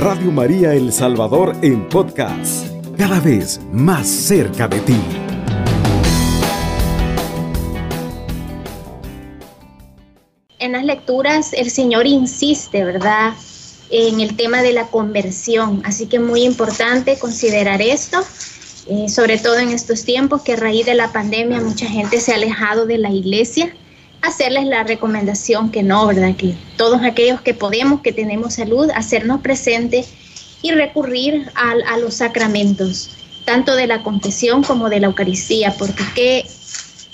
Radio María El Salvador en podcast, cada vez más cerca de ti. En las lecturas el Señor insiste, ¿verdad? En el tema de la conversión, así que muy importante considerar esto, eh, sobre todo en estos tiempos que a raíz de la pandemia mucha gente se ha alejado de la iglesia hacerles la recomendación que no, ¿verdad? Que todos aquellos que podemos, que tenemos salud, hacernos presentes y recurrir a, los sacramentos, tanto de la confesión como de la Eucaristía, porque qué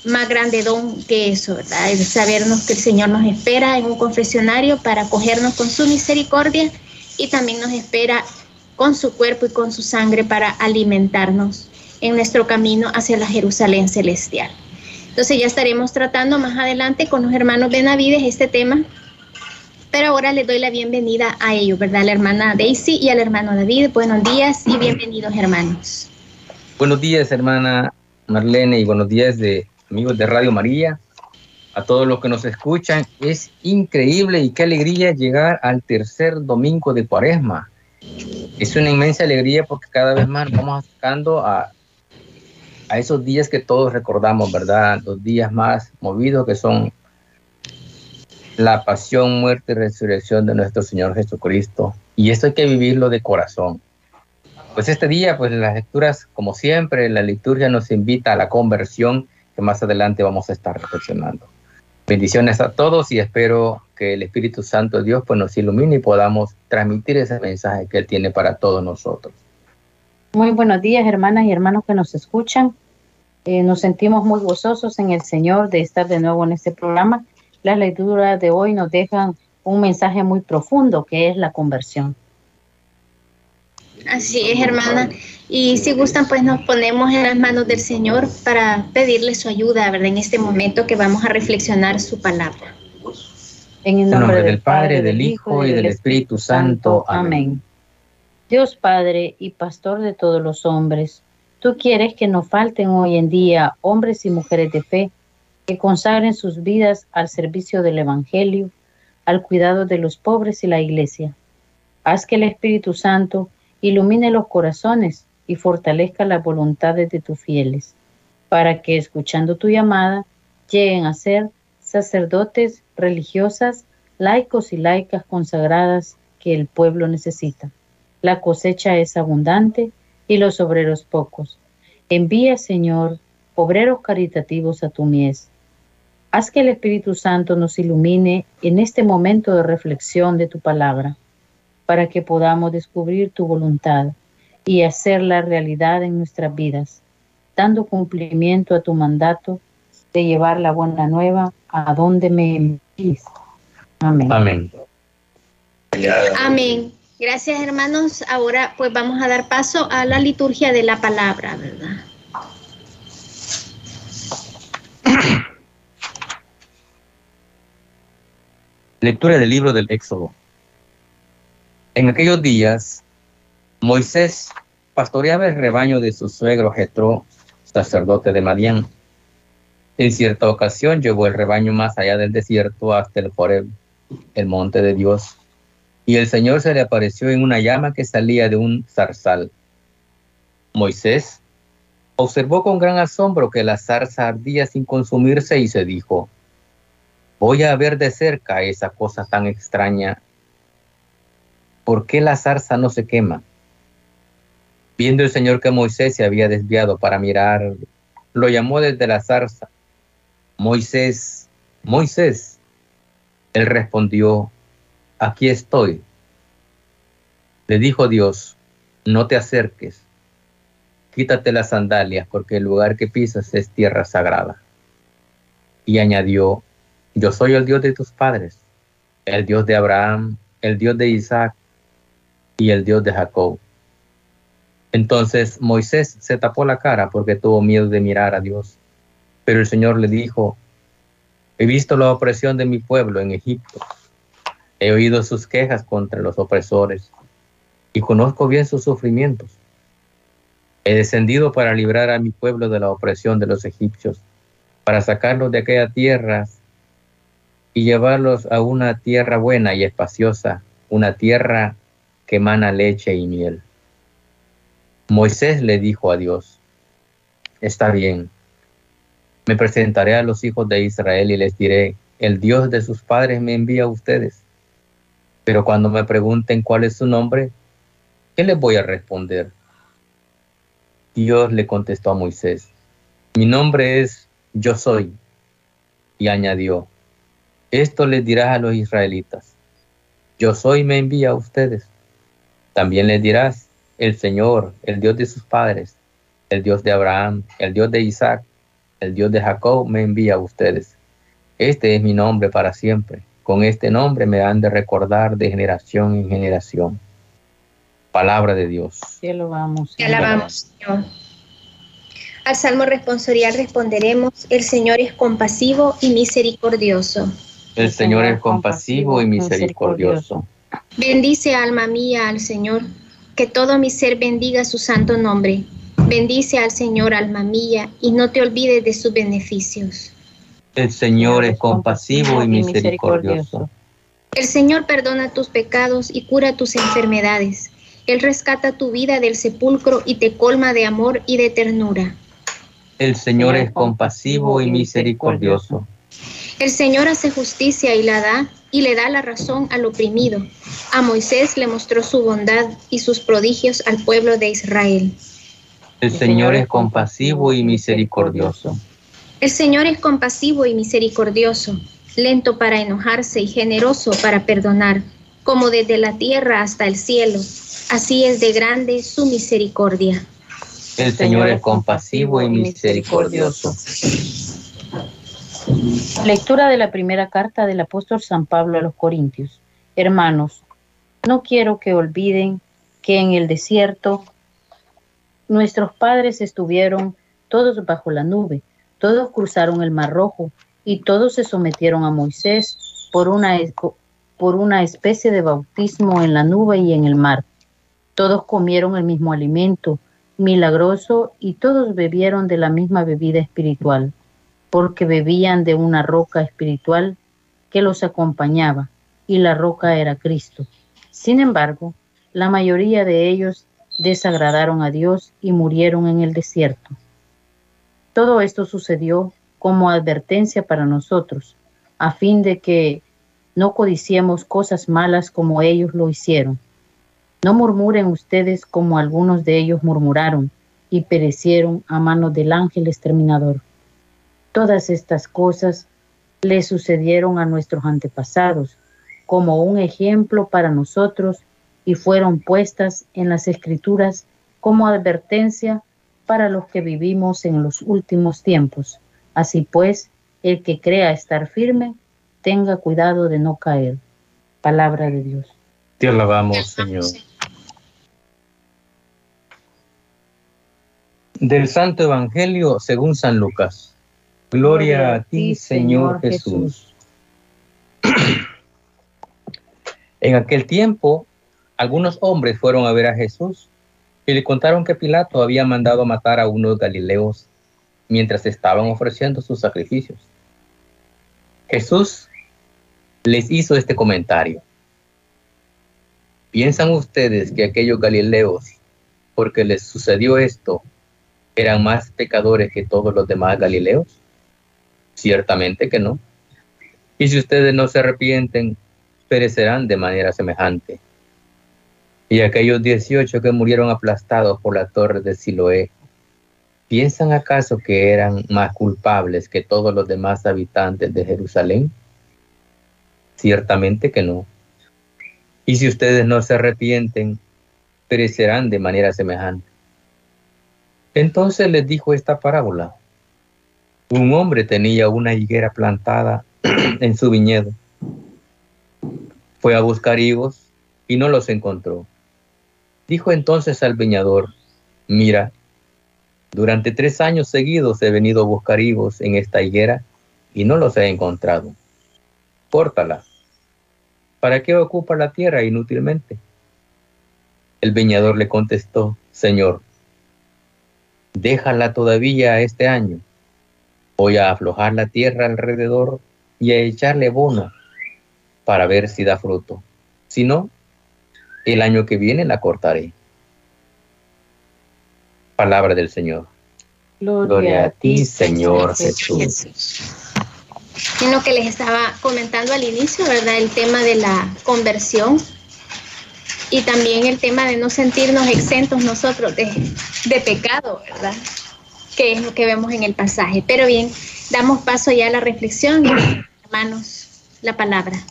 más grande don que eso, ¿verdad? Es sabernos que el Señor nos espera en un confesionario para acogernos con su misericordia y también nos espera con su cuerpo y con su sangre para alimentarnos en nuestro camino hacia la Jerusalén celestial. Entonces ya estaremos tratando más adelante con los hermanos Benavides este tema. Pero ahora les doy la bienvenida a ellos, ¿verdad? A la hermana Daisy y al hermano David. Buenos días y bienvenidos, hermanos. Buenos días, hermana Marlene, y buenos días de amigos de Radio María. A todos los que nos escuchan, es increíble y qué alegría llegar al tercer domingo de Cuaresma. Es una inmensa alegría porque cada vez más vamos acercando a a esos días que todos recordamos, ¿verdad? Los días más movidos que son la pasión, muerte y resurrección de nuestro Señor Jesucristo. Y esto hay que vivirlo de corazón. Pues este día, pues las lecturas, como siempre, la liturgia nos invita a la conversión, que más adelante vamos a estar reflexionando. Bendiciones a todos y espero que el Espíritu Santo de Dios pues, nos ilumine y podamos transmitir ese mensaje que Él tiene para todos nosotros. Muy buenos días, hermanas y hermanos que nos escuchan. Eh, nos sentimos muy gozosos en el Señor de estar de nuevo en este programa. Las lecturas de hoy nos dejan un mensaje muy profundo que es la conversión. Así es, hermana. Y si gustan, pues nos ponemos en las manos del Señor para pedirle su ayuda, ¿verdad? En este momento que vamos a reflexionar su palabra. En el nombre, del Padre, del Hijo y del Espíritu Santo. Amén. Dios Padre y Pastor de todos los hombres, tú quieres que no falten hoy en día hombres y mujeres de fe que consagren sus vidas al servicio del Evangelio, al cuidado de los pobres y la Iglesia. Haz que el Espíritu Santo ilumine los corazones y fortalezca las voluntades de tus fieles, para que, escuchando tu llamada, lleguen a ser sacerdotes, religiosas, laicos y laicas consagradas que el pueblo necesita. La cosecha es abundante y los obreros pocos. Envía, Señor, obreros caritativos a tu mies. Haz que el Espíritu Santo nos ilumine en este momento de reflexión de tu palabra, para que podamos descubrir tu voluntad y hacerla realidad en nuestras vidas, dando cumplimiento a tu mandato de llevar la buena nueva a donde me envíes. Amén. Amén. Amén. Gracias hermanos. Ahora pues vamos a dar paso a la liturgia de la palabra, ¿verdad? Lectura del libro del Éxodo. En aquellos días, Moisés pastoreaba el rebaño de su suegro Jetro, sacerdote de Madián. En cierta ocasión llevó el rebaño más allá del desierto hasta el Joreb, el monte de Dios y el Señor se le apareció en una llama que salía de un zarzal. Moisés observó con gran asombro que la zarza ardía sin consumirse y se dijo, voy a ver de cerca esa cosa tan extraña. ¿Por qué la zarza no se quema? Viendo el Señor que Moisés se había desviado para mirar, lo llamó desde la zarza. Moisés, Moisés. Él respondió, aquí estoy. Le dijo Dios, no te acerques, quítate las sandalias, porque el lugar que pisas es tierra sagrada. Y añadió, yo soy el Dios de tus padres, el Dios de Abraham, el Dios de Isaac y el Dios de Jacob. Entonces Moisés se tapó la cara porque tuvo miedo de mirar a Dios. Pero el Señor le dijo, he visto la opresión de mi pueblo en Egipto He oído sus quejas contra los opresores y conozco bien sus sufrimientos. He descendido para librar a mi pueblo de la opresión de los egipcios, para sacarlos de aquella tierra y llevarlos a una tierra buena y espaciosa, una tierra que emana leche y miel. Moisés le dijo a Dios, está bien, me presentaré a los hijos de Israel y les diré, el Dios de sus padres me envía a ustedes. Pero cuando me pregunten cuál es su nombre, ¿qué les voy a responder? Dios le contestó a Moisés, mi nombre es Yo soy. Y añadió, esto les dirás a los israelitas, Yo soy me envía a ustedes. También les dirás, el Señor, el Dios de sus padres, el Dios de Abraham, el Dios de Isaac, el Dios de Jacob me envía a ustedes. Este es mi nombre para siempre con este nombre me han de recordar de generación en generación. Palabra de Dios. Te alabamos. Te alabamos, Señor. Al salmo responsorial responderemos, el Señor es compasivo y misericordioso. El Señor es compasivo y misericordioso. Bendice alma mía al Señor, que todo mi ser bendiga su santo nombre. Bendice al Señor alma mía y no te olvides de sus beneficios. El Señor es compasivo y misericordioso. El Señor perdona tus pecados y cura tus enfermedades. Él rescata tu vida del sepulcro y te colma de amor y de ternura. El Señor es compasivo y misericordioso. El Señor hace justicia y la da y le da la razón al oprimido. A Moisés le mostró su bondad y sus prodigios al pueblo de Israel. El Señor es compasivo y misericordioso. El Señor es compasivo y misericordioso, lento para enojarse y generoso para perdonar, como desde la tierra hasta el cielo. Así es de grande su misericordia. El Señor es compasivo y misericordioso. Lectura de la primera carta del apóstol San Pablo a los Corintios. Hermanos, no quiero que olviden que en el desierto nuestros padres estuvieron todos bajo la nube todos cruzaron el Mar Rojo y todos se sometieron a Moisés por una, por una especie de bautismo en la nube y en el mar. Todos comieron el mismo alimento milagroso y todos bebieron de la misma bebida espiritual, porque bebían de una roca espiritual que los acompañaba, y la roca era Cristo. Sin embargo, la mayoría de ellos desagradaron a Dios y murieron en el desierto. Todo esto sucedió como advertencia para nosotros, a fin de que no codiciemos cosas malas como ellos lo hicieron. No murmuren ustedes como algunos de ellos murmuraron y perecieron a manos del ángel exterminador. Todas estas cosas le sucedieron a nuestros antepasados como un ejemplo para nosotros y fueron puestas en las escrituras como advertencia para los que vivimos en los últimos tiempos. Así pues, el que crea estar firme, tenga cuidado de no caer. Palabra de Dios. Te alabamos, Señor. Del Santo Evangelio según San Lucas. Gloria, a ti, Señor Jesús. en aquel tiempo, algunos hombres fueron a ver a Jesús y le contaron que Pilato había mandado matar a unos galileos mientras estaban ofreciendo sus sacrificios. Jesús les hizo este comentario. ¿Piensan ustedes que aquellos galileos, porque les sucedió esto, eran más pecadores que todos los demás galileos? Ciertamente que no. Y si ustedes no se arrepienten, perecerán de manera semejante. Y aquellos dieciocho que murieron aplastados por la torre de Siloé, ¿piensan acaso que eran más culpables que todos los demás habitantes de Jerusalén? Ciertamente que no. Y si ustedes no se arrepienten, perecerán de manera semejante. Entonces les dijo esta parábola. Un hombre tenía una higuera plantada en su viñedo. Fue a buscar higos y no los encontró. Dijo entonces al viñador, mira, durante tres años seguidos he venido a buscar higos en esta higuera y no los he encontrado. Córtala. ¿Para qué ocupa la tierra inútilmente? El viñador le contestó, Señor, déjala todavía este año. Voy a aflojar la tierra alrededor y a echarle bono para ver si da fruto. Si no, el año que viene la cortaré. Palabra del Señor. Gloria, a ti, Señor Jesús. En lo que les estaba comentando al inicio, ¿verdad? El tema de la conversión y también el tema de no sentirnos exentos nosotros de, de pecado, ¿verdad? Que es lo que vemos en el pasaje. Pero bien, damos paso ya a la reflexión, hermanos, la palabra.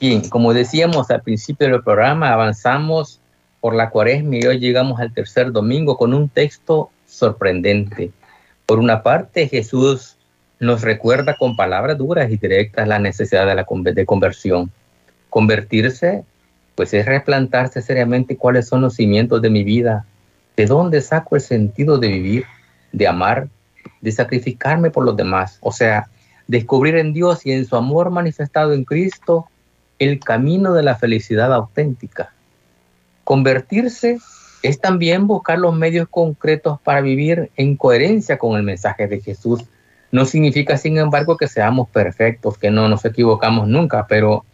Bien, como decíamos al principio del programa, avanzamos por la cuaresma y hoy llegamos al tercer domingo con un texto sorprendente. Por una parte, Jesús nos recuerda con palabras duras y directas la necesidad de la de conversión. Convertirse, pues es replantarse seriamente cuáles son los cimientos de mi vida, de dónde saco el sentido de vivir, de amar, de sacrificarme por los demás. O sea, descubrir en Dios y en su amor manifestado en Cristo el camino de la felicidad auténtica. Convertirse es también buscar los medios concretos para vivir en coherencia con el mensaje de Jesús. No significa, sin embargo, que seamos perfectos, que no nos equivocamos nunca, pero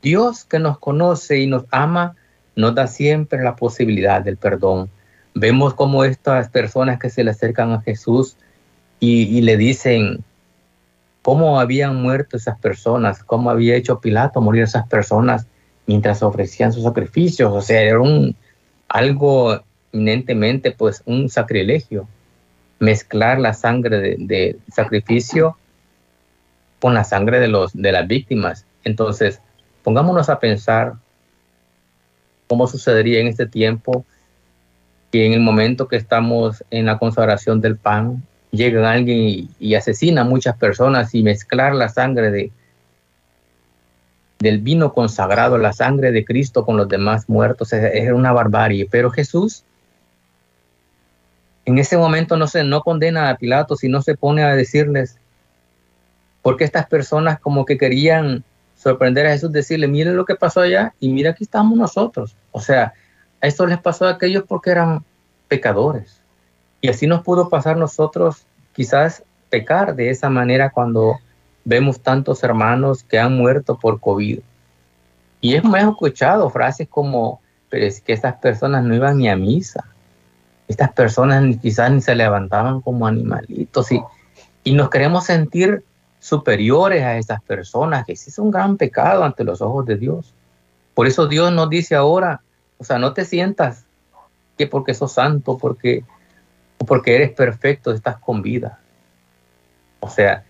Dios que nos conoce y nos ama, nos da siempre la posibilidad del perdón. Vemos como estas personas que se le acercan a Jesús y, y le dicen, cómo habían muerto esas personas, cómo había hecho Pilato morir esas personas mientras ofrecían sus sacrificios. O sea, era un, algo eminentemente pues un sacrilegio, mezclar la sangre de, sacrificio con la sangre de, los, de las víctimas. Entonces, pongámonos a pensar cómo sucedería en este tiempo que en el momento que estamos en la consagración del pan, llega alguien y, asesina a muchas personas y mezclar la sangre de, del vino consagrado, la sangre de Cristo con los demás muertos, es, una barbarie. Pero Jesús en ese momento no se no condena a Pilato, sino se pone a decirles, porque estas personas como que querían sorprender a Jesús, decirle, miren lo que pasó allá y mira aquí estamos nosotros. O sea, esto les pasó a aquellos porque eran pecadores. Y así nos pudo pasar nosotros quizás pecar de esa manera cuando vemos tantos hermanos que han muerto por COVID. Y hemos escuchado frases como, pero es que estas personas no iban ni a misa. Estas personas quizás ni se levantaban como animalitos y, y nos queremos sentir superiores a esas personas, que es un gran pecado ante los ojos de Dios. Por eso Dios nos dice ahora, o sea, no te sientas que porque sos santo, porque porque eres perfecto, estás con vida. O sea,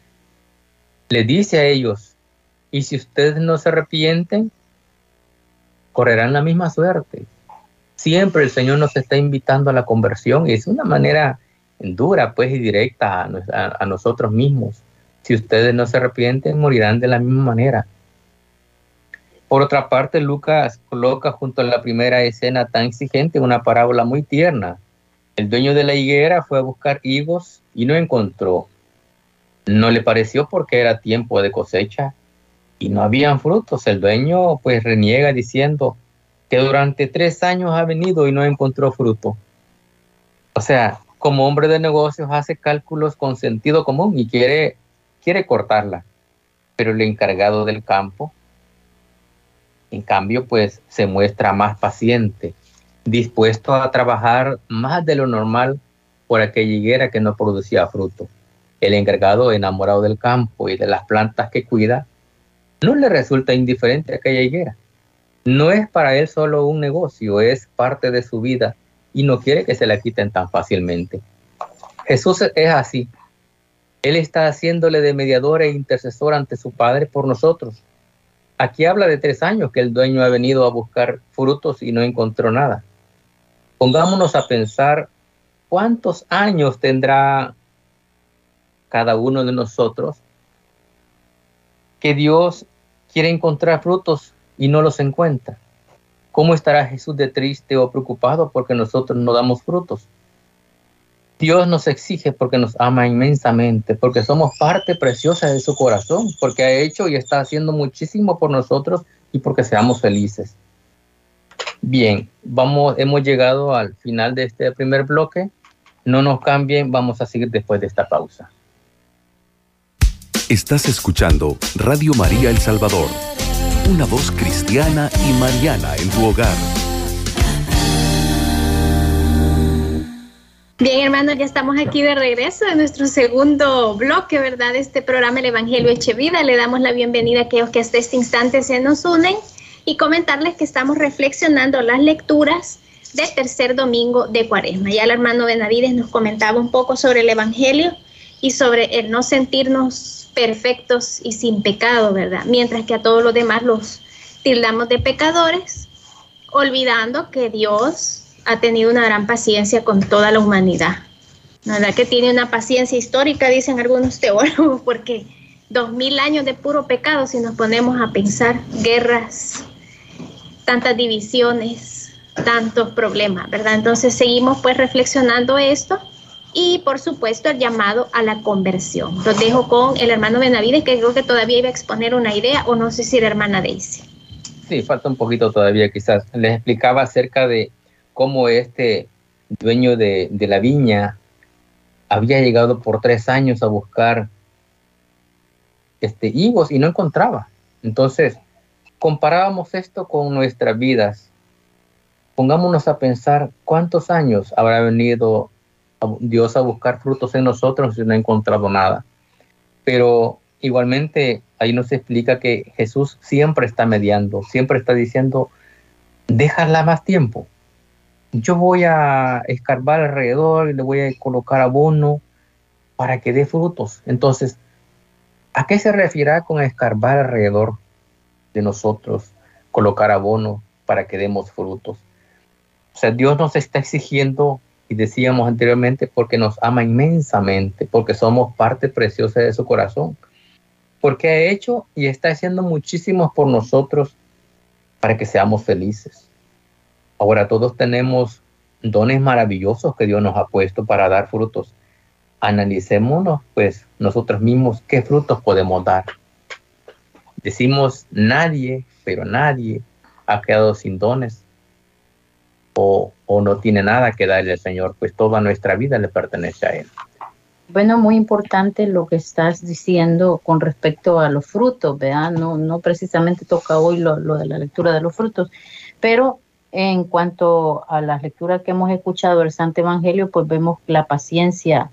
le dice a ellos, y si ustedes no se arrepienten, correrán la misma suerte. Siempre el Señor nos está invitando a la conversión y es una manera dura, pues, y directa a, a nosotros mismos. Si ustedes no se arrepienten, morirán de la misma manera. Por otra parte, Lucas coloca junto a la primera escena tan exigente una parábola muy tierna el dueño de la higuera fue a buscar higos y no encontró. No le pareció porque era tiempo de cosecha y no habían frutos. El dueño pues reniega diciendo que durante tres años ha venido y no encontró fruto. O sea, como hombre de negocios hace cálculos con sentido común y quiere, quiere cortarla. Pero el encargado del campo, en cambio, pues se muestra más paciente dispuesto a trabajar más de lo normal por aquella higuera que no producía fruto. El encargado, enamorado del campo y de las plantas que cuida, no le resulta indiferente aquella higuera. No es para él solo un negocio, es parte de su vida y no quiere que se la quiten tan fácilmente. Jesús es así. Él está haciéndole de mediador e intercesor ante su Padre por nosotros. Aquí habla de tres años que el dueño ha venido a buscar frutos y no encontró nada. Pongámonos a pensar cuántos años tendrá cada uno de nosotros que Dios quiere encontrar frutos y no los encuentra. ¿Cómo estará Jesús de triste o preocupado porque nosotros no damos frutos? Dios nos exige porque nos ama inmensamente, porque somos parte preciosa de su corazón, porque ha hecho y está haciendo muchísimo por nosotros y porque seamos felices. Bien, vamos, hemos llegado al final de este primer bloque. No nos cambien, vamos a seguir después de esta pausa. Estás escuchando Radio María El Salvador, una voz cristiana y mariana en tu hogar. Bien, hermanos, ya estamos aquí de regreso en nuestro segundo bloque, ¿verdad? De este programa El Evangelio Echevida. Le damos la bienvenida a aquellos que hasta este instante se nos unen y comentarles que estamos reflexionando las lecturas del tercer domingo de Cuaresma. Ya el hermano Benavides nos comentaba un poco sobre el Evangelio y sobre el no sentirnos perfectos y sin pecado, ¿verdad? Mientras que a todos los demás los tildamos de pecadores, olvidando que Dios ha tenido una gran paciencia con toda la humanidad. La verdad que tiene una paciencia histórica, dicen algunos teólogos, porque dos mil años de puro pecado, si nos ponemos a pensar, guerras, tantas divisiones, tantos problemas, ¿verdad? Entonces seguimos pues reflexionando esto y por supuesto el llamado a la conversión. Lo dejo con el hermano Benavides, que creo que todavía iba a exponer una idea, o no sé si la hermana Daisy. Sí, falta un poquito todavía quizás. Les explicaba acerca de cómo este dueño de, la viña había llegado por tres años a buscar este, higos y no encontraba. Entonces, comparábamos esto con nuestras vidas. Pongámonos a pensar cuántos años habrá venido Dios a buscar frutos en nosotros y no ha encontrado nada. Pero igualmente ahí nos explica que Jesús siempre está mediando, siempre está diciendo, déjala más tiempo, yo voy a escarbar alrededor y le voy a colocar abono para que dé frutos. Entonces, ¿a qué se refiere con escarbar alrededor de nosotros, colocar abono para que demos frutos? O sea, Dios nos está exigiendo, y decíamos anteriormente, porque nos ama inmensamente, porque somos parte preciosa de su corazón, porque ha hecho y está haciendo muchísimo por nosotros para que seamos felices. Ahora todos tenemos dones maravillosos que Dios nos ha puesto para dar frutos. Analicémonos, pues, nosotros mismos qué frutos podemos dar. Decimos nadie, pero nadie ha quedado sin dones o, o no tiene nada que darle al Señor, pues toda nuestra vida le pertenece a Él. Bueno, muy importante lo que estás diciendo con respecto a los frutos, ¿verdad? No, no precisamente toca hoy lo, lo de la lectura de los frutos, pero en cuanto a las lecturas que hemos escuchado del Santo Evangelio, pues vemos la paciencia.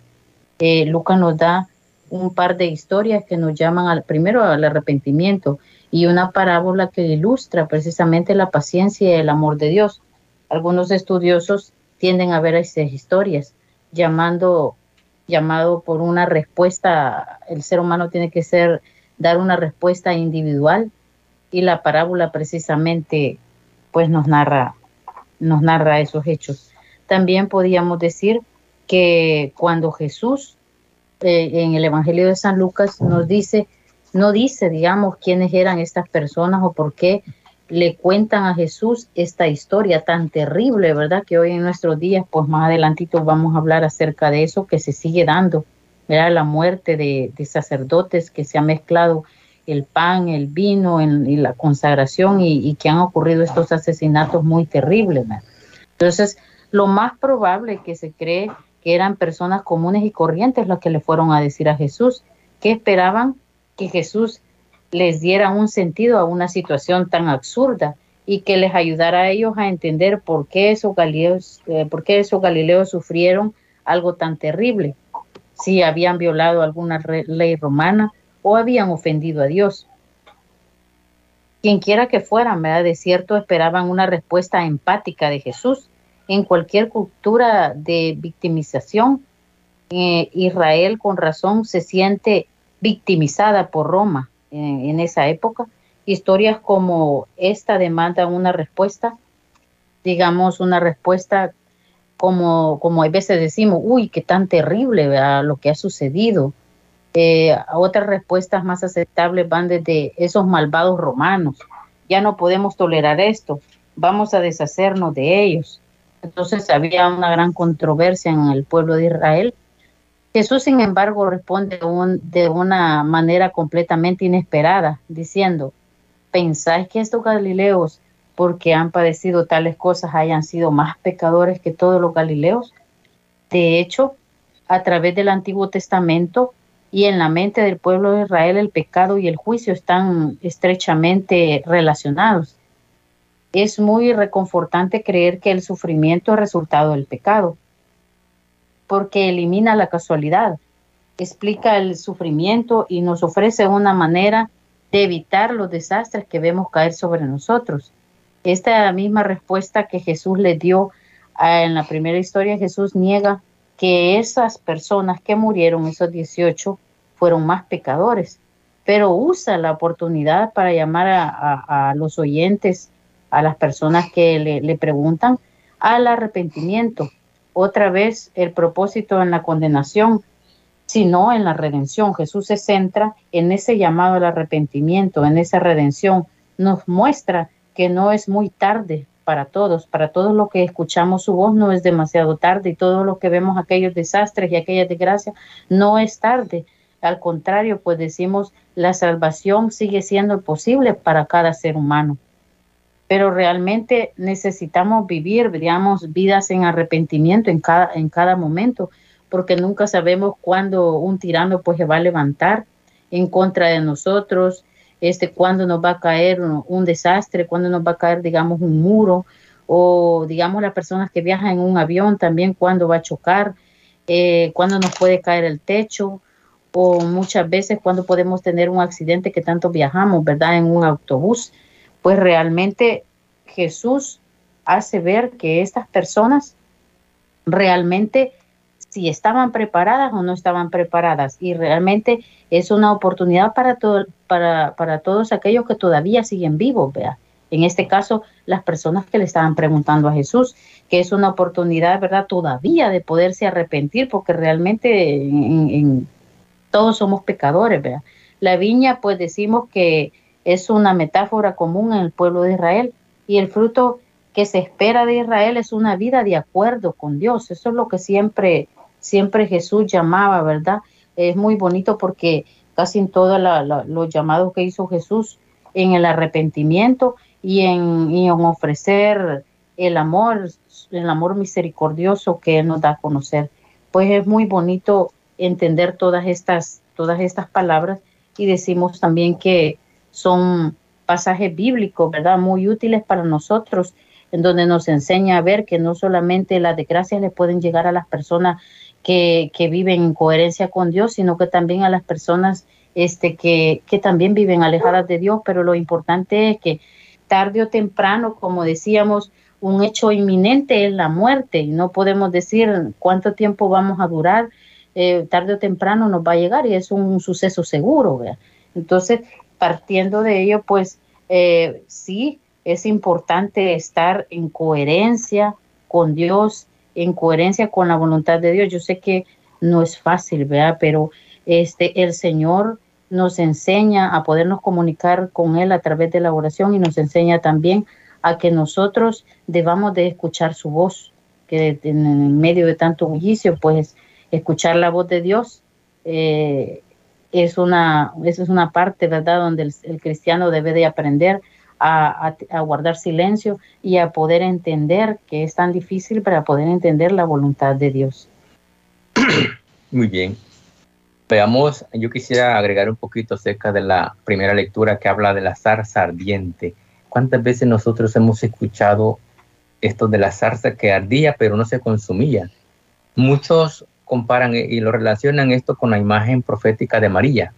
Eh, Lucas nos da un par de historias que nos llaman al, primero al arrepentimiento y una parábola que ilustra precisamente la paciencia y el amor de Dios. Algunos estudiosos tienden a ver esas historias, llamando, llamado por una respuesta, el ser humano tiene que ser, dar una respuesta individual y la parábola precisamente pues nos narra, nos narra esos hechos. También podríamos decir que cuando Jesús eh, en el Evangelio de San Lucas nos dice, no dice, digamos, quiénes eran estas personas o por qué le cuentan a Jesús esta historia tan terrible, ¿verdad? Que hoy en nuestros días, pues más adelantito vamos a hablar acerca de eso que se sigue dando, ¿verdad? La muerte de, sacerdotes que se ha mezclado el pan, el vino y la consagración y, que han ocurrido estos asesinatos muy terribles. Entonces, lo más probable que se cree que eran personas comunes y corrientes las que le fueron a decir a Jesús, que esperaban que Jesús les diera un sentido a una situación tan absurda y que les ayudara a ellos a entender por qué esos galileos, eh, por qué esos galileos sufrieron algo tan terrible, si habían violado alguna ley romana o habían ofendido a Dios. Quien quiera que fueran, ¿verdad? De cierto esperaban una respuesta empática de Jesús. En cualquier cultura de victimización, eh, Israel con razón se siente victimizada por Roma en esa época. Historias como esta demandan una respuesta, digamos, una respuesta como, como a veces decimos, uy, qué tan terrible lo que ha sucedido, eh, otras respuestas más aceptables van desde esos malvados romanos. Ya no podemos tolerar esto, vamos a deshacernos de ellos. Entonces había una gran controversia en el pueblo de Israel. Jesús, sin embargo, responde de una manera completamente inesperada, diciendo, ¿pensáis que estos galileos, porque han padecido tales cosas, hayan sido más pecadores que todos los galileos? De hecho, a través del Antiguo Testamento, y en la mente del pueblo de Israel el pecado y el juicio están estrechamente relacionados. Es muy reconfortante creer que el sufrimiento es resultado del pecado. porque elimina la casualidad, explica el sufrimiento y nos ofrece una manera de evitar los desastres que vemos caer sobre nosotros. Esta misma respuesta que Jesús le dio en la primera historia, Jesús niega que esas personas que murieron, esos 18, fueron más pecadores, pero usa la oportunidad para llamar a, los oyentes, a las personas que le, le preguntan, al arrepentimiento. Otra vez el propósito en la condenación, sino en la redención. Jesús se centra en ese llamado al arrepentimiento, en esa redención. Nos muestra que no es muy tarde para todos, para todos los que escuchamos su voz no es demasiado tarde y todo lo que vemos aquellos desastres y aquellas desgracias no es tarde. Al contrario, pues decimos, la salvación sigue siendo posible para cada ser humano. Pero realmente necesitamos vivir, digamos, vidas en arrepentimiento en cada, en cada momento porque nunca sabemos cuándo un tirano pues se va a levantar en contra de nosotros, este, cuándo nos va a caer un, desastre, cuándo nos va a caer, digamos, un muro, o digamos las personas que viajan en un avión también, cuándo va a chocar, eh, cuándo nos puede caer el techo, o muchas veces cuando podemos tener un accidente que tanto viajamos, ¿verdad? En un autobús, pues realmente Jesús hace ver que estas personas realmente si estaban preparadas o no estaban preparadas. Y realmente es una oportunidad para, todo, para, para todos aquellos que todavía siguen vivos, vea. En este caso, las personas que le estaban preguntando a Jesús, que es una oportunidad, ¿verdad? Todavía de poderse arrepentir, porque realmente en, todos somos pecadores, ¿verdad? La viña, pues decimos que es una metáfora común en el pueblo de Israel y el fruto que se espera de Israel es una vida de acuerdo con Dios. Eso es lo que siempre siempre Jesús llamaba, ¿verdad? Es muy bonito porque casi en todos los llamados que hizo Jesús en el arrepentimiento y en, ofrecer el amor, el amor misericordioso que Él nos da a conocer. Pues es muy bonito entender todas estas, todas estas palabras y decimos también que son pasajes bíblicos, ¿verdad? Muy útiles para nosotros, en donde nos enseña a ver que no solamente las desgracias le pueden llegar a las personas que, viven en coherencia con Dios, sino que también a las personas este, que, que también viven alejadas de Dios, pero lo importante es que tarde o temprano, como decíamos, un hecho inminente es la muerte y no podemos decir cuánto tiempo vamos a durar, eh, tarde o temprano nos va a llegar y es un, suceso seguro. Entonces, partiendo de ello, pues eh, sí, es importante estar en coherencia con Dios, en coherencia con la voluntad de Dios. Yo sé que no es fácil, ¿verdad? Pero este, el Señor nos enseña a podernos comunicar con Él a través de la oración y nos enseña también a que nosotros debamos de escuchar su voz, que en medio de tanto bullicio, pues escuchar la voz de Dios eh, es una, eso es una parte, ¿verdad?, donde el cristiano debe de aprender a, guardar silencio y a poder entender que es tan difícil para poder entender la voluntad de Dios. Muy bien. Veamos, yo quisiera agregar un poquito acerca de la primera lectura que habla de la zarza ardiente. ¿Cuántas veces nosotros hemos escuchado esto de la zarza que ardía pero no se consumía? Muchos comparan y lo relacionan esto con la imagen profética de María,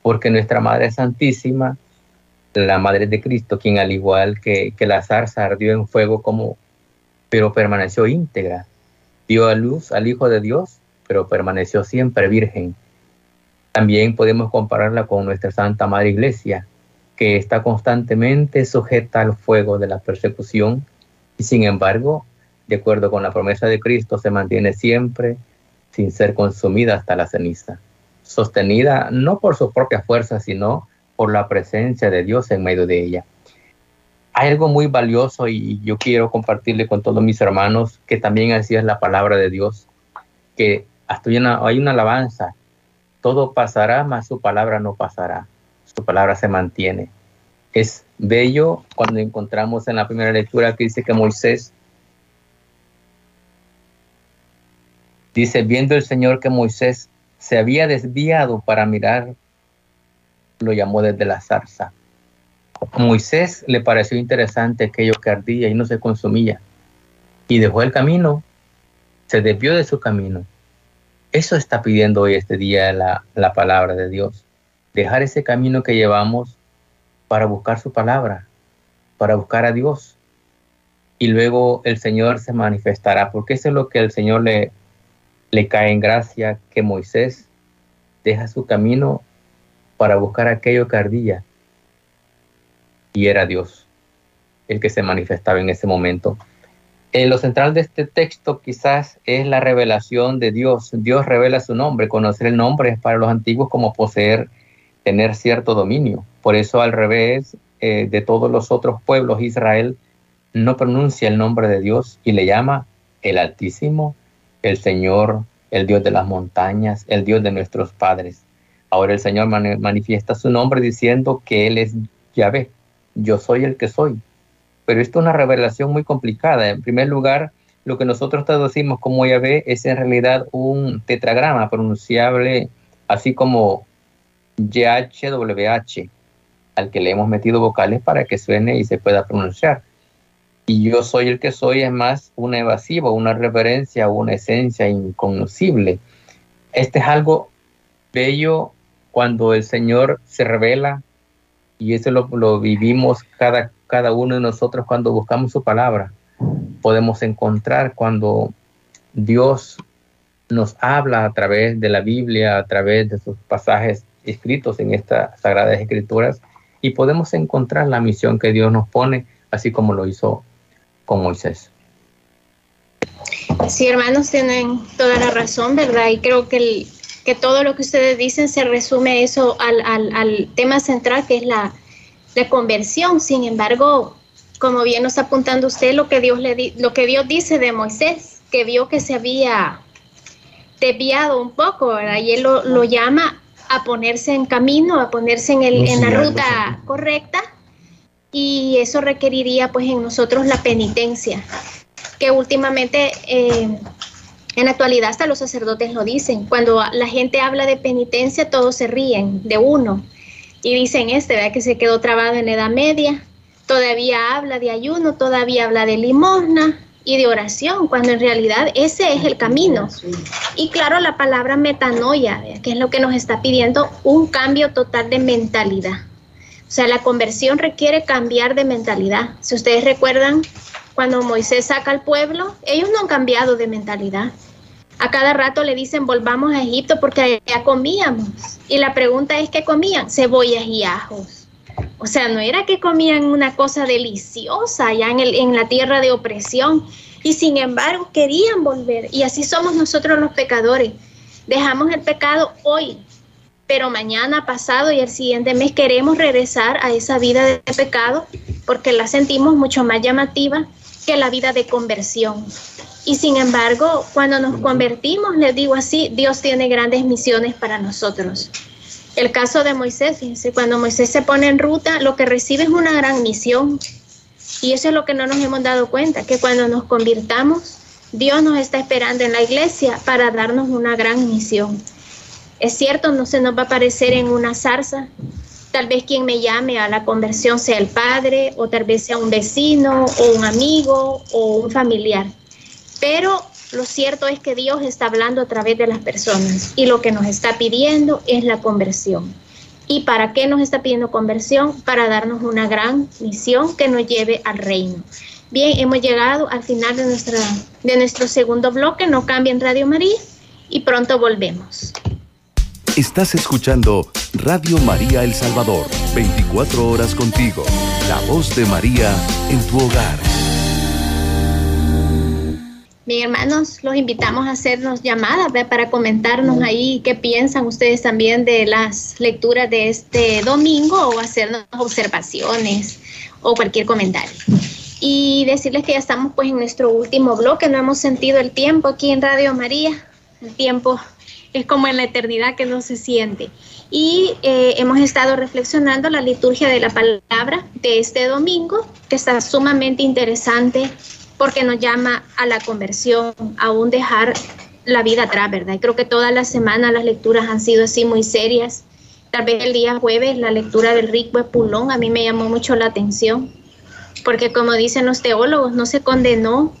porque nuestra Madre Santísima la Madre de Cristo, quien al igual que, que la zarza ardió en fuego como, pero permaneció íntegra, dio a luz al Hijo de Dios, pero permaneció siempre virgen. También podemos compararla con nuestra Santa Madre Iglesia, que está constantemente sujeta al fuego de la persecución y sin embargo, de acuerdo con la promesa de Cristo, se mantiene siempre sin ser consumida hasta la ceniza, sostenida no por su propia fuerza, sino por la presencia de Dios en medio de ella. Hay algo muy valioso y yo quiero compartirle con todos mis hermanos que también así es la palabra de Dios, que hasta hay una, hay una alabanza, todo pasará, mas su palabra no pasará, su palabra se mantiene. Es bello cuando encontramos en la primera lectura que dice que Moisés dice, viendo el Señor que Moisés se había desviado para mirar lo llamó desde la zarza. Moisés le pareció interesante aquello que ardía y no se consumía y dejó el camino se desvió de su camino. Eso está pidiendo hoy este día la, la palabra de Dios. Dejar ese camino que llevamos para buscar su palabra, para buscar a Dios. Y luego el Señor se manifestará, porque eso es lo que el Señor le, le cae en gracia, que Moisés deja su camino para buscar aquello que ardía. Y era Dios el que se manifestaba en ese momento. En lo central de este texto quizás es la revelación de Dios. Dios revela su nombre. Conocer el nombre es para los antiguos como poseer, tener cierto dominio. Por eso al revés eh, de todos los otros pueblos, Israel no pronuncia el nombre de Dios y le llama el Altísimo, el Señor, el Dios de las montañas, el Dios de nuestros padres. Ahora el Señor manifiesta su nombre diciendo que Él es Yahvé, yo soy el que soy. Pero esto es una revelación muy complicada. En primer lugar, lo que nosotros traducimos como Yahvé es en realidad un tetragrama pronunciable así como YHWH, al que le hemos metido vocales para que suene y se pueda pronunciar. Y yo soy el que soy es más una evasiva, una reverencia, una esencia inconocible. Este es algo bello cuando el Señor se revela y eso lo, vivimos cada, cada uno de nosotros cuando buscamos su palabra. Podemos encontrar cuando Dios nos habla a través de la Biblia, a través de sus pasajes escritos en estas sagradas escrituras y podemos encontrar la misión que Dios nos pone, así como lo hizo con Moisés. Sí, hermanos, tienen toda la razón, ¿verdad? Y creo que el, que todo lo que ustedes dicen se resume eso al, al, tema central que es la, la, conversión. Sin embargo, como bien nos está apuntando usted, lo que Dios, le lo que Dios dice de Moisés, que vio que se había desviado un poco, ¿verdad? Y él lo, lo llama a ponerse en camino, a ponerse en, el, en la ruta correcta y eso requeriría pues en nosotros la penitencia, que últimamente eh, en la actualidad hasta los sacerdotes lo dicen. Cuando la gente habla de penitencia, todos se ríen de uno y dicen este, ¿verdad? Que se quedó trabado en la Edad Media. Todavía habla de ayuno, todavía habla de limosna y de oración, cuando en realidad ese es el camino. Y claro, la palabra metanoia, que es lo que nos está pidiendo un cambio total de mentalidad. O sea, la conversión requiere cambiar de mentalidad. Si ustedes recuerdan, cuando Moisés saca al pueblo, ellos no han cambiado de mentalidad. A cada rato le dicen volvamos a Egipto porque allá comíamos. Y la pregunta es qué comían, cebollas y ajos. O sea, no era que comían una cosa deliciosa allá en, el, en la tierra de opresión. Y sin embargo querían volver. Y así somos nosotros los pecadores. Dejamos el pecado hoy, pero mañana, pasado y el siguiente mes queremos regresar a esa vida de pecado porque la sentimos mucho más llamativa que la vida de conversión. Y sin embargo, cuando nos convertimos, les digo así, Dios tiene grandes misiones para nosotros. El caso de Moisés, fíjense, cuando Moisés se pone en ruta, lo que recibe es una gran misión. Y eso es lo que no nos hemos dado cuenta, que cuando nos convirtamos, Dios nos está esperando en la iglesia para darnos una gran misión. Es cierto, no se nos va a aparecer en una zarza, Tal vez quien me llame a la conversión sea el padre o tal vez sea un vecino o un amigo o un familiar. Pero lo cierto es que Dios está hablando a través de las personas y lo que nos está pidiendo es la conversión. ¿Y para qué nos está pidiendo conversión? Para darnos una gran misión que nos lleve al reino. Bien, hemos llegado al final de, nuestro segundo bloque. No cambien Radio María y pronto volvemos. Estás escuchando Radio María El Salvador, 24 horas contigo, la voz de María en tu hogar. Bien, hermanos, los invitamos a hacernos llamadas para comentarnos ahí qué piensan ustedes también de las lecturas de este domingo o hacernos observaciones o cualquier comentario. Y decirles que ya estamos pues en nuestro último bloque, no hemos sentido el tiempo aquí en Radio María, el tiempo es como en la eternidad que no se siente. Y eh, hemos estado reflexionando la liturgia de la palabra de este domingo, que está sumamente interesante porque nos llama a la conversión, a un dejar la vida atrás, ¿verdad? Y creo que toda la semana las lecturas han sido así muy serias. Tal vez el día jueves la lectura del rico Pulón a mí me llamó mucho la atención, porque como dicen los teólogos, no se condenó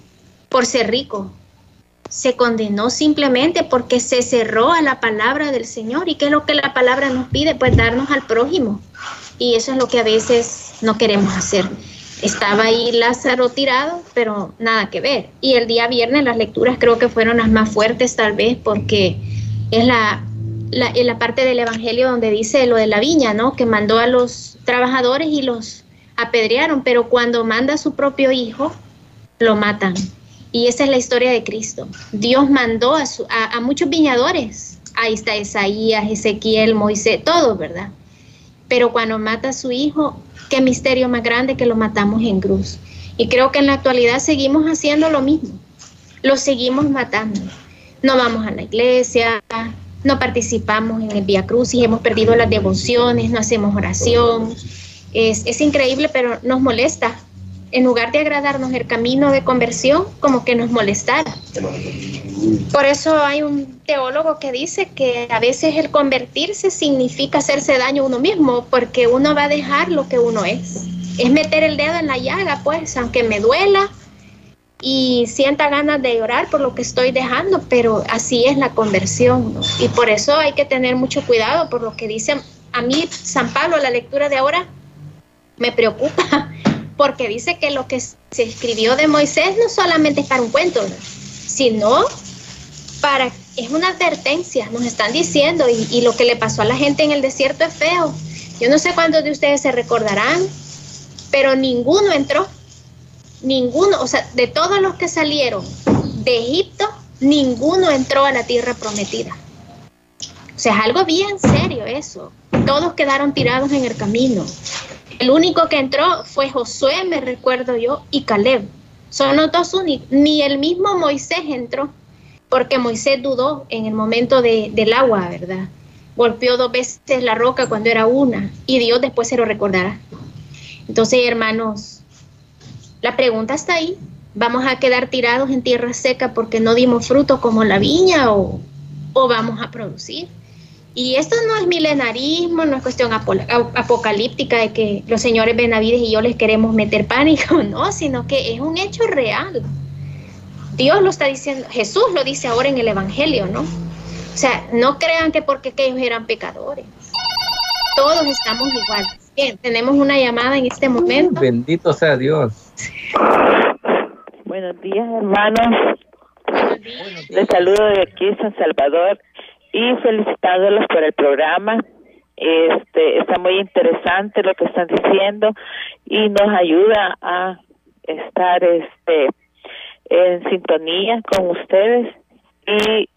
por ser rico, se condenó simplemente porque se cerró a la palabra del Señor. ¿Y qué es lo que la palabra nos pide? Pues darnos al prójimo. Y eso es lo que a veces no queremos hacer. Estaba ahí Lázaro tirado, pero nada que ver. Y el día viernes las lecturas creo que fueron las más fuertes tal vez porque es la, la, la parte del Evangelio donde dice lo de la viña, ¿no? Que mandó a los trabajadores y los apedrearon, pero cuando manda a su propio hijo, lo matan. Y esa es la historia de Cristo. Dios mandó a, muchos viñadores. Ahí está Isaías, Ezequiel, Moisés, todos, ¿verdad? Pero cuando mata a su hijo, qué misterio más grande que lo matamos en cruz. Y creo que en la actualidad seguimos haciendo lo mismo. Lo seguimos matando. No vamos a la iglesia, no participamos en el Via Cruz y hemos perdido las devociones, no hacemos oración. Es, es increíble, pero nos molesta en lugar de agradarnos el camino de conversión, como que nos molestara. Por eso hay un teólogo que dice que a veces el convertirse significa hacerse daño a uno mismo, porque uno va a dejar lo que uno es. Es meter el dedo en la llaga, pues, aunque me duela y sienta ganas de llorar por lo que estoy dejando, pero así es la conversión. Y por eso hay que tener mucho cuidado por lo que dice a mí San Pablo, la lectura de ahora me preocupa porque dice que lo que se escribió de Moisés no solamente es para un cuento, sino para, es una advertencia, nos están diciendo, y, y, lo que le pasó a la gente en el desierto es feo. Yo no sé cuántos de ustedes se recordarán, pero ninguno entró, ninguno, o sea, de todos los que salieron de Egipto, ninguno entró a la tierra prometida. O sea, es algo bien serio eso. Todos quedaron tirados en el camino. El único que entró fue Josué, me recuerdo yo, y Caleb. Son los dos únicos. Ni el mismo Moisés entró, porque Moisés dudó en el momento del agua, ¿verdad? Golpeó dos veces la roca cuando era una, y Dios después se lo recordará. Entonces, hermanos, la pregunta está ahí. ¿Vamos a quedar tirados en tierra seca porque no dimos fruto como la viña o, o vamos a producir? Y esto no es milenarismo, no es cuestión apocalíptica de que los señores Benavides y yo les queremos meter pánico, no, sino que es un hecho real. Dios lo está diciendo, Jesús lo dice ahora en el Evangelio, ¿no? O sea, no crean que porque ellos eran pecadores. Todos estamos iguales. Bien, tenemos una llamada en este momento. Bendito sea Dios. Buenos días, hermanos. Buenos días. Les saludo de aquí, San Salvador y felicitándolos por el programa. Este está muy interesante lo que están diciendo y nos ayuda a estar este en sintonía con ustedes y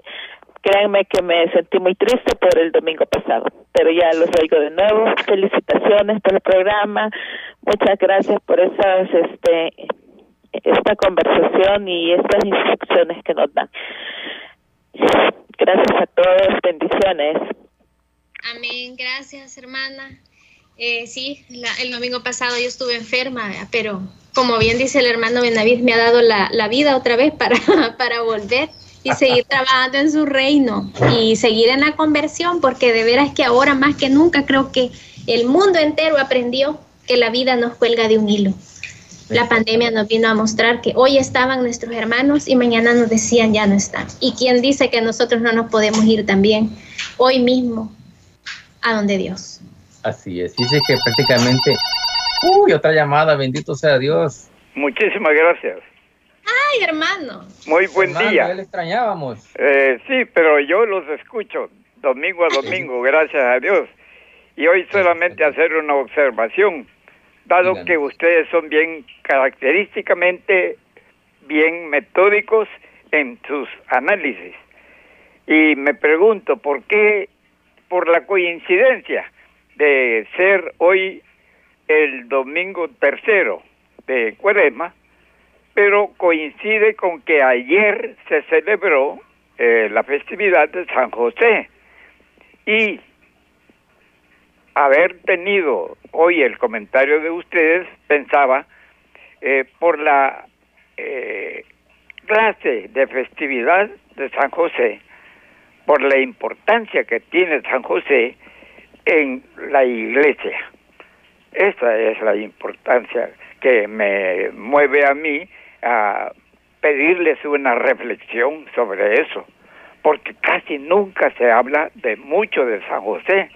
créanme que me sentí muy triste por el domingo pasado, pero ya los oigo de nuevo. Felicitaciones por el programa. Muchas gracias por esas este esta conversación y estas instrucciones que nos dan. Gracias a todos, bendiciones. Amén, gracias hermana. Eh, sí, el domingo pasado yo estuve enferma, pero como bien dice el hermano Benavid, me ha dado la, la vida otra vez para, para volver y seguir trabajando en su reino y seguir en la conversión, porque de veras que ahora más que nunca creo que el mundo entero aprendió que la vida nos cuelga de un hilo. La pandemia nos vino a mostrar que hoy estaban nuestros hermanos y mañana nos decían ya no están. ¿Y quién dice que nosotros no nos podemos ir también hoy mismo a donde Dios? Así es, dice que prácticamente... Uy, otra llamada, bendito sea Dios. Muchísimas gracias. Ay, hermano. Muy buen día. Ya le extrañábamos. Eh, sí, pero yo los escucho domingo a domingo, gracias a Dios. Y hoy solamente hacer una observación dado que ustedes son bien característicamente bien metódicos en sus análisis. Y me pregunto, ¿por qué, por la coincidencia de ser hoy el domingo tercero de Cuaresma, pero coincide con que ayer se celebró eh, la festividad de San José y haber tenido hoy el comentario de ustedes, pensaba, eh, por la eh, clase de festividad de San José, por la importancia que tiene San José en la iglesia. Esa es la importancia que me mueve a mí a pedirles una reflexión sobre eso, porque casi nunca se habla de mucho de San José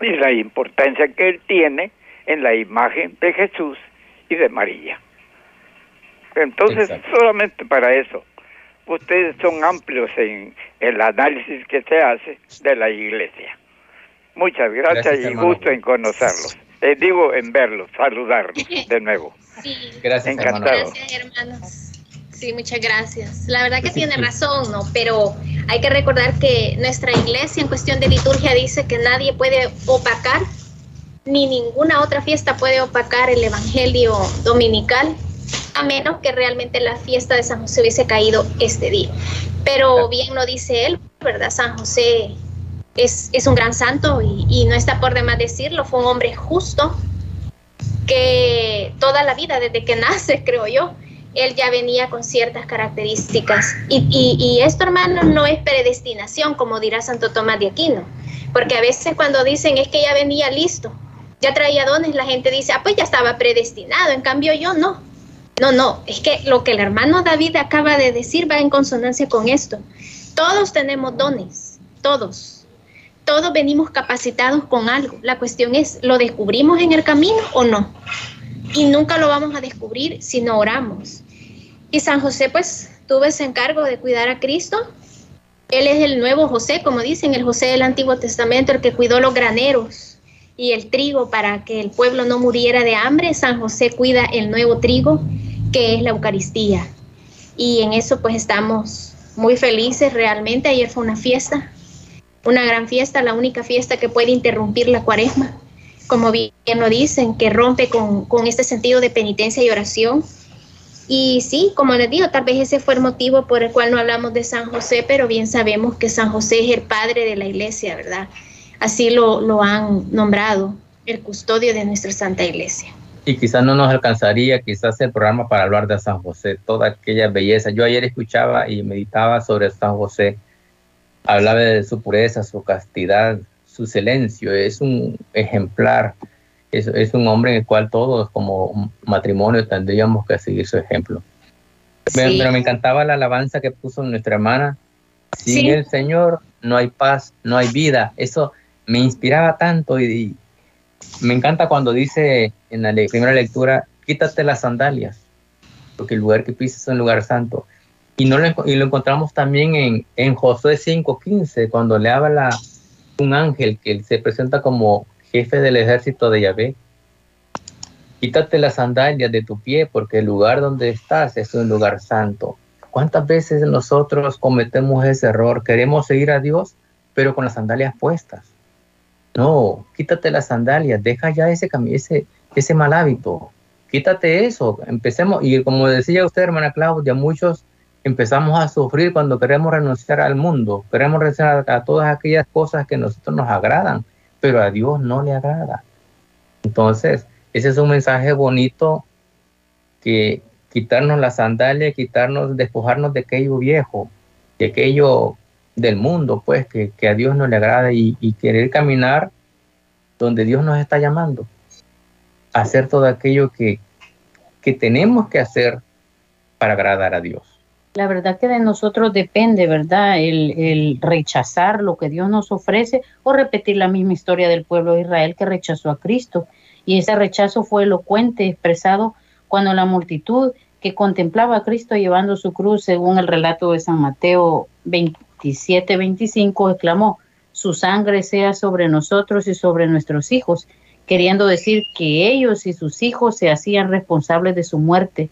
y la importancia que él tiene en la imagen de Jesús y de María. Entonces, solamente para eso, ustedes son amplios en el análisis que se hace de la iglesia. Muchas gracias, y gusto en conocerlos. Eh, digo, en verlos, saludarlos de nuevo. Sí. Gracias, Encantado. Gracias, hermanos. Sí, muchas gracias. La verdad que tiene razón, ¿no? Pero hay que recordar que nuestra iglesia en cuestión de liturgia dice que nadie puede opacar, ni ninguna otra fiesta puede opacar el Evangelio dominical, a menos que realmente la fiesta de San José hubiese caído este día. Pero bien lo dice él, ¿verdad? San José es, un gran santo y, y, no está por demás decirlo, fue un hombre justo que toda la vida, desde que nace, creo yo, él ya venía con ciertas características. Y, y, esto, hermano, no es predestinación, como dirá Santo Tomás de Aquino, porque a veces cuando dicen es que ya venía listo, ya traía dones, la gente dice, ah, pues ya estaba predestinado, en cambio yo no. No, no, es que lo que el hermano David acaba de decir va en consonancia con esto. Todos tenemos dones, todos todos venimos capacitados con algo. La cuestión es, ¿lo descubrimos en el camino o no? Y nunca lo vamos a descubrir si no oramos. Y San José pues tuvo ese encargo de cuidar a Cristo. Él es el nuevo José, como dicen, el José del Antiguo Testamento, el que cuidó los graneros y el trigo para que el pueblo no muriera de hambre. San José cuida el nuevo trigo, que es la Eucaristía. Y en eso pues estamos muy felices realmente. Ayer fue una fiesta una gran fiesta, la única fiesta que puede interrumpir la cuaresma, como bien lo dicen, que rompe con, este sentido de penitencia y oración. Y sí, como les digo, tal vez ese fue el motivo por el cual no hablamos de San José, pero bien sabemos que San José es el padre de la iglesia, ¿verdad? Así lo, lo han nombrado, el custodio de nuestra Santa Iglesia. Y quizás no nos alcanzaría quizás el programa para hablar de San José, toda aquella belleza. Yo ayer escuchaba y meditaba sobre San José hablaba de su pureza, su castidad, su silencio. Es un ejemplar, es, es un hombre en el cual todos como matrimonio tendríamos que seguir su ejemplo. Pero, me encantaba la alabanza que puso nuestra hermana. Sin el Señor no hay paz, no hay vida. Eso me inspiraba tanto y, me encanta cuando dice en la primera lectura, quítate las sandalias, porque el lugar que pisas es un lugar santo. Y, no lo, y lo encontramos también en, en Josué 5.15, cuando le habla un ángel que se presenta como jefe del ejército de Yahvé. Quítate las sandalias de tu pie porque el lugar donde estás es un lugar santo. ¿Cuántas veces nosotros cometemos ese error? Queremos seguir a Dios, pero con las sandalias puestas. No, quítate las sandalias, deja ya ese, ese, ese mal hábito. Quítate eso, empecemos. Y como decía usted, hermana Claudia, muchos empezamos a sufrir cuando queremos renunciar al mundo, queremos renunciar a, todas aquellas cosas que a nosotros nos agradan, pero a Dios no le agrada. Entonces, ese es un mensaje bonito que quitarnos la sandalia, quitarnos, despojarnos de aquello viejo, de aquello del mundo, pues, que, a Dios no le agrada y, y, querer caminar donde Dios nos está llamando, hacer todo aquello que, que tenemos que hacer para agradar a Dios. La verdad que de nosotros depende, ¿verdad? El, rechazar lo que Dios nos ofrece o repetir la misma historia del pueblo de Israel que rechazó a Cristo. Y ese rechazo fue elocuente, expresado cuando la multitud que contemplaba a Cristo llevando su cruz, según el relato de San Mateo 27, 25, exclamó, su sangre sea sobre nosotros y sobre nuestros hijos, queriendo decir que ellos y sus hijos se hacían responsables de su muerte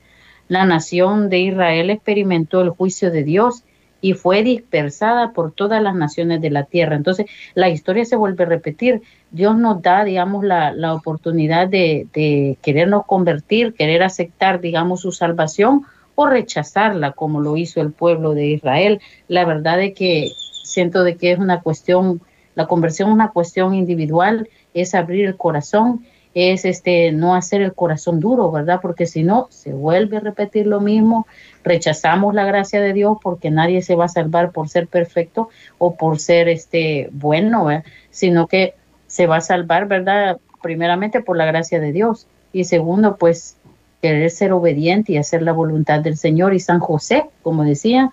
la nación de Israel experimentó el juicio de Dios y fue dispersada por todas las naciones de la tierra. Entonces, la historia se vuelve a repetir. Dios nos da, digamos, la, oportunidad de, de, querernos convertir, querer aceptar, digamos, su salvación o rechazarla, como lo hizo el pueblo de Israel. La verdad es que siento de que es una cuestión, la conversión es una cuestión individual, es abrir el corazón es este no hacer el corazón duro, ¿verdad? Porque si no, se vuelve a repetir lo mismo, rechazamos la gracia de Dios porque nadie se va a salvar por ser perfecto o por ser este bueno, sino que se va a salvar, ¿verdad? Primeramente por la gracia de Dios y segundo, pues querer ser obediente y hacer la voluntad del Señor. Y San José, como decía,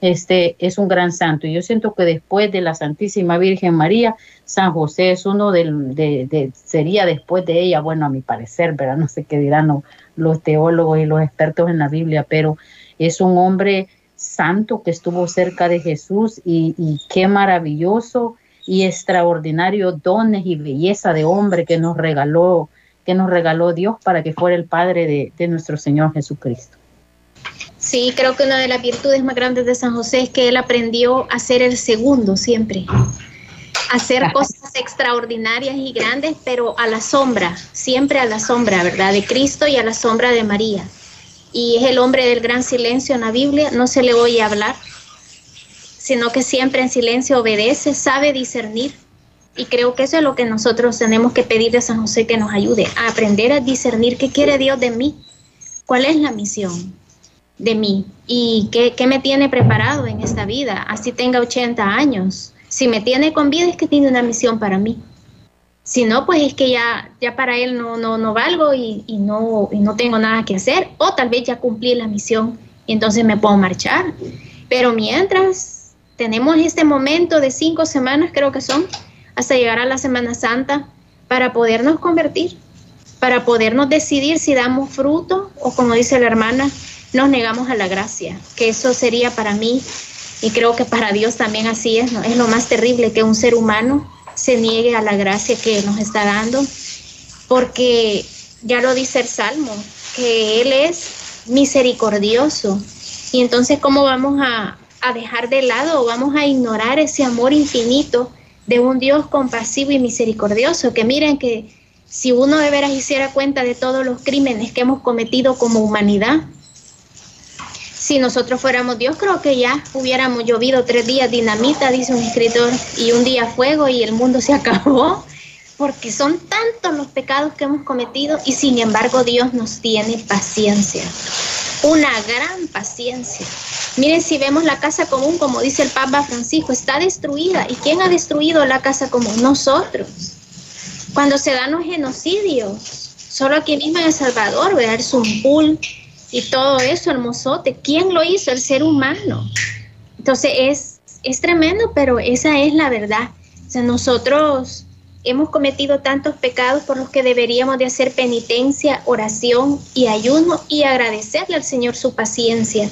este es un gran santo. Y yo siento que después de la Santísima Virgen María, San José es uno de, sería después de ella, bueno, a mi parecer, pero no sé qué dirán los teólogos y los expertos en la Biblia, pero es un hombre santo que estuvo cerca de Jesús y, y qué maravilloso y extraordinario dones y belleza de hombre que nos regaló, que nos regaló Dios para que fuera el Padre de, de nuestro Señor Jesucristo. Sí, creo que una de las virtudes más grandes de San José es que él aprendió a ser el segundo siempre, a hacer cosas extraordinarias y grandes, pero a la sombra, siempre a la sombra, ¿verdad? De Cristo y a la sombra de María. Y es el hombre del gran silencio en la Biblia, no se le oye hablar, sino que siempre en silencio obedece, sabe discernir. Y creo que eso es lo que nosotros tenemos que pedir de San José que nos ayude a aprender a discernir qué quiere Dios de mí, cuál es la misión, de mí y qué, me tiene preparado en esta vida, así tenga 80 años. Si me tiene con vida es que tiene una misión para mí. Si no, pues es que ya, ya para él no, no, no valgo y, no, y no tengo nada que hacer. O tal vez ya cumplí la misión y entonces me puedo marchar. Pero mientras tenemos este momento de cinco semanas, creo que son, hasta llegar a la Semana Santa, para podernos convertir, para podernos decidir si damos fruto o como dice la hermana, nos negamos a la gracia, que eso sería para mí, y creo que para Dios también así es, es lo más terrible que un ser humano se niegue a la gracia que nos está dando, porque ya lo dice el Salmo, que Él es misericordioso, y entonces ¿cómo vamos a, a dejar de lado o vamos a ignorar ese amor infinito de un Dios compasivo y misericordioso? Que miren que si uno de veras hiciera cuenta de todos los crímenes que hemos cometido como humanidad, si nosotros fuéramos Dios, creo que ya hubiéramos llovido tres días dinamita, dice un escritor, y un día fuego y el mundo se acabó, porque son tantos los pecados que hemos cometido y sin embargo Dios nos tiene paciencia, una gran paciencia. Miren, si vemos la casa común, como dice el Papa Francisco, está destruida. ¿Y quién ha destruido la casa común? Nosotros. Cuando se dan los genocidios, solo aquí mismo en El Salvador, ¿verdad? El Zumpul, y todo eso, el mozote, ¿quién lo hizo? El ser humano. Entonces es, es tremendo, pero esa es la verdad. O sea, nosotros hemos cometido tantos pecados por los que deberíamos de hacer penitencia, oración y ayuno y agradecerle al Señor su paciencia,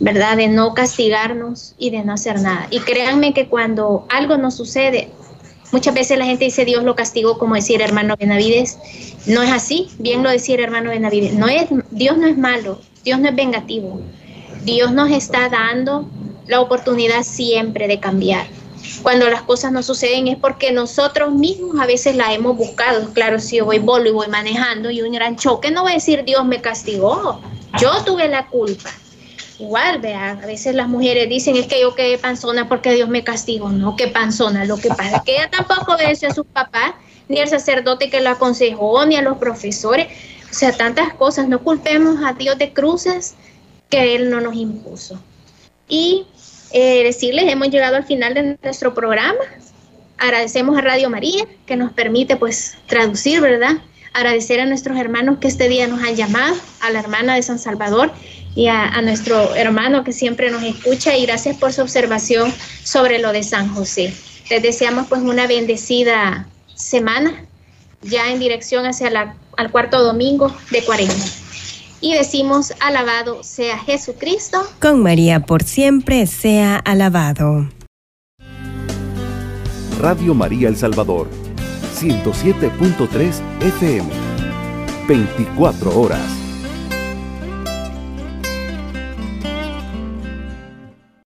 ¿verdad? De no castigarnos y de no hacer nada. Y créanme que cuando algo nos sucede, Muchas veces la gente dice Dios lo castigó, como el hermano Benavides. No es así, bien lo decía el hermano Benavides. No es, Dios no es malo, Dios no es vengativo. Dios nos está dando la oportunidad siempre de cambiar. Cuando las cosas no suceden es porque nosotros mismos a veces la hemos buscado. Claro, si yo voy bolo y voy manejando y un gran choque, no voy a decir Dios me castigó. Yo tuve la culpa. Igual, vea, a veces las mujeres dicen es que yo quedé panzona porque Dios me castigó. No, que panzona. Lo que pasa es que ella tampoco obedeció a sus papás, ni al sacerdote que la aconsejó, ni a los profesores. O sea, tantas cosas. No culpemos a Dios de cruces que Él no nos impuso. Y eh, decirles, hemos llegado al final de nuestro programa. Agradecemos a Radio María que nos permite pues traducir, ¿verdad? Agradecer a nuestros hermanos que este día nos han llamado, a la hermana de San Salvador y a, nuestro hermano que siempre nos escucha y gracias por su observación sobre lo de San José. Les deseamos pues una bendecida semana ya en dirección hacia la, al cuarto domingo de cuarenta. Y decimos, alabado sea Jesucristo. Con María por siempre sea alabado. Radio María El Salvador, 107.3 FM, 24 horas.